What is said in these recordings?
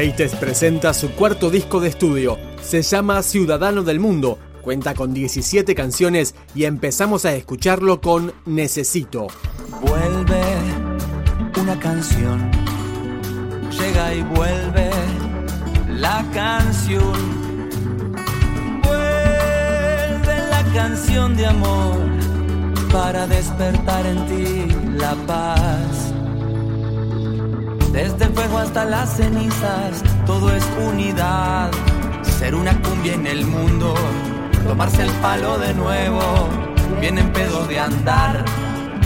Heites presenta su cuarto disco de estudio. Se llama Ciudadano del Mundo. Cuenta con 17 canciones y empezamos a escucharlo con Necesito. Vuelve una canción. Llega y vuelve la canción. Vuelve la canción de amor para despertar en ti la paz desde el fuego hasta las cenizas, todo es unidad. Ser una cumbia en el mundo, tomarse el palo de nuevo. Vienen pedos de andar,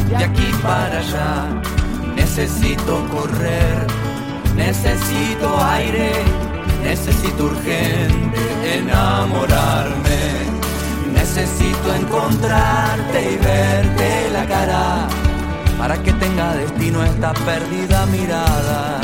de aquí para allá. Necesito correr, necesito aire, necesito urgente enamorarme. Necesito encontrarte y verte la cara para que tenga destino esta perdida mirada.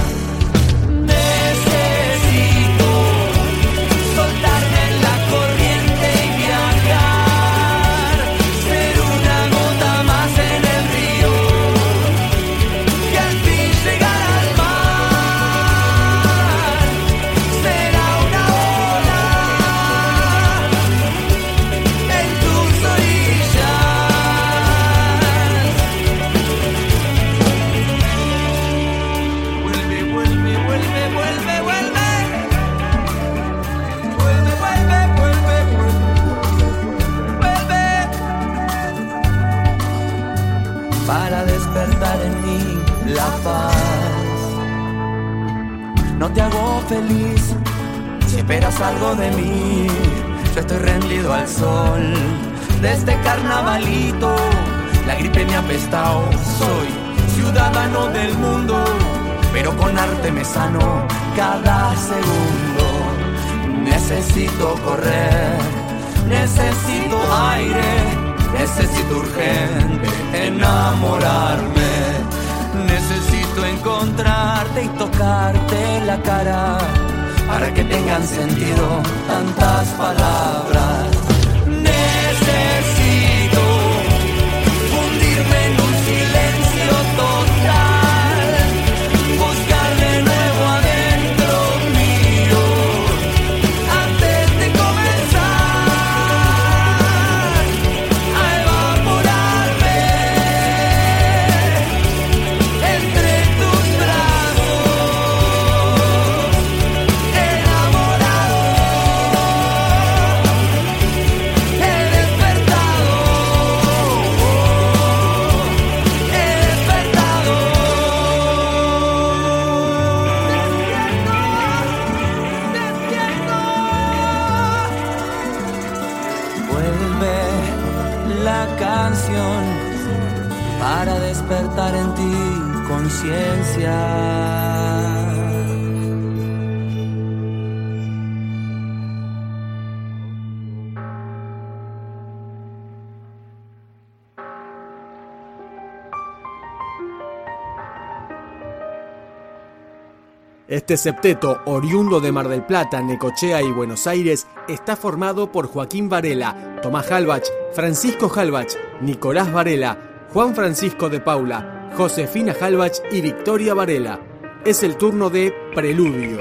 Feliz si esperas algo de mí. Yo estoy rendido al sol de este carnavalito. La gripe me ha apestado, soy ciudadano del mundo, pero con arte me sano cada segundo. Necesito correr, necesito aire, necesito urgente enamorarme. Para que tengan sentido tantas palabras. Despertar en ti conciencia. Este septeto, oriundo de Mar del Plata, Necochea y Buenos Aires, está formado por Joaquín Varela, Tomás Halbach, Francisco Halbach, Nicolás Varela, Juan Francisco de Paula, Josefina Halbach y Victoria Varela. Es el turno de Preludio.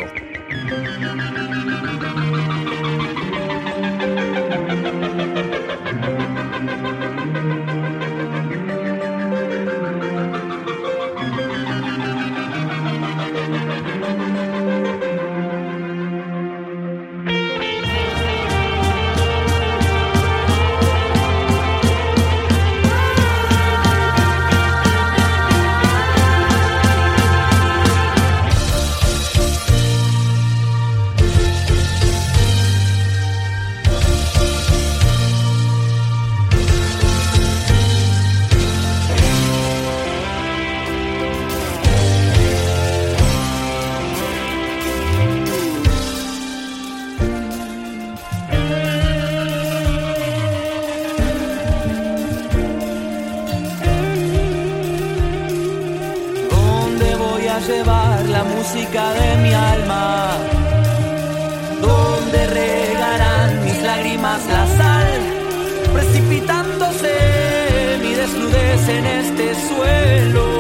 en este suelo.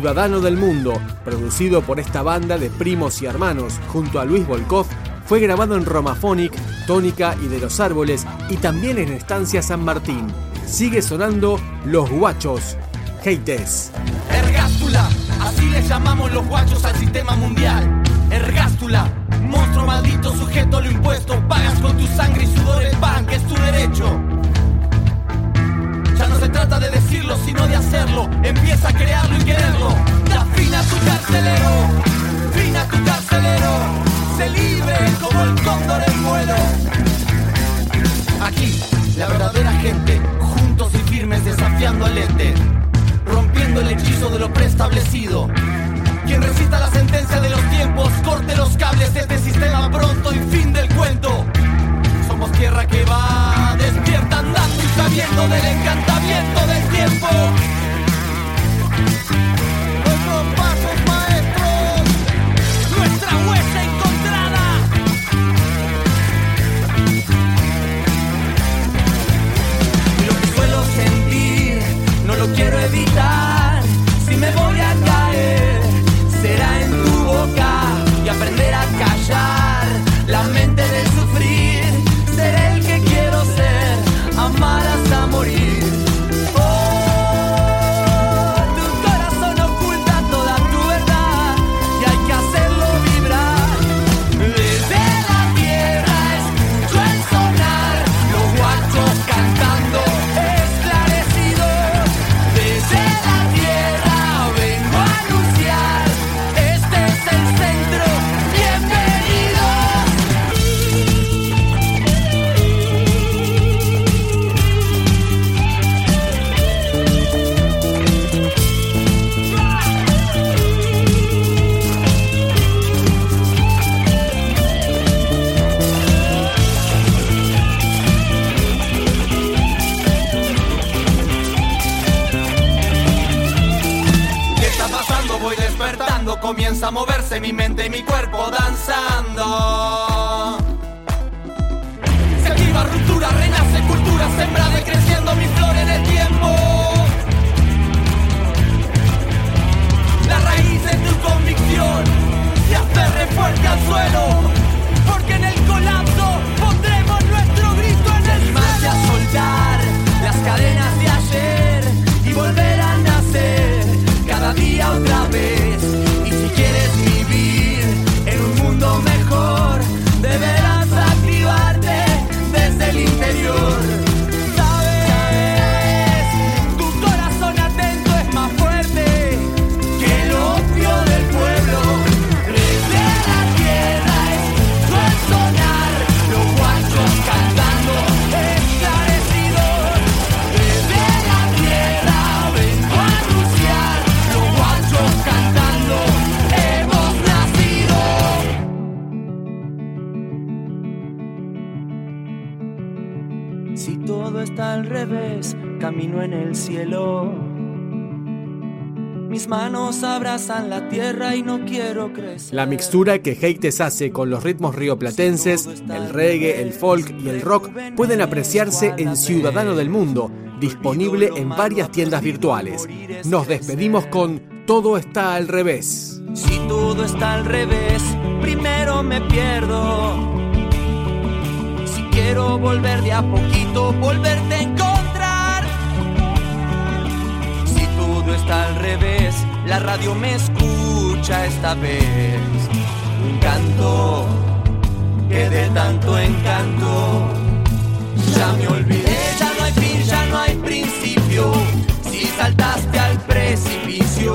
Ciudadano del Mundo, producido por esta banda de primos y hermanos junto a Luis Volkov, fue grabado en Romaphonic, Tónica y de los Árboles y también en Estancia San Martín. Sigue sonando Los Guachos, Heites. Ergástula, así le llamamos los guachos al sistema mundial. Ergástula, monstruo maldito, sujeto a lo impuesto, pagas con tu sangre y sudor el pan, que es tu derecho. Ya no se trata de decirlo, sino de hacerlo. Empieza a crearlo y quererlo. Da fin a tu carcelero, fin a tu carcelero. Se libre como el cóndor en vuelo. Aquí, la verdadera gente, juntos y firmes desafiando al ente. Rompiendo el hechizo de lo preestablecido. Quien resista la sentencia de los tiempos, corte los cables de este sistema pronto y fin del cuento. Somos tierra que va encantamiento del encantamiento del tiempo. a moverse mi mente y mi cuerpo. camino en el cielo. Mis manos abrazan la tierra y no quiero crecer. La mixtura que Heites hace con los ritmos rioplatenses, el reggae, el folk y el rock pueden apreciarse en Ciudadano del Mundo, disponible en varias tiendas virtuales. Nos despedimos con Todo está al revés. Si todo está al revés, primero me pierdo. Si quiero volver de a poquito, volverte en está al revés, la radio me escucha esta vez. Un canto que de tanto encanto ya me olvidé, ya no hay fin, ya no hay principio. Si saltaste al precipicio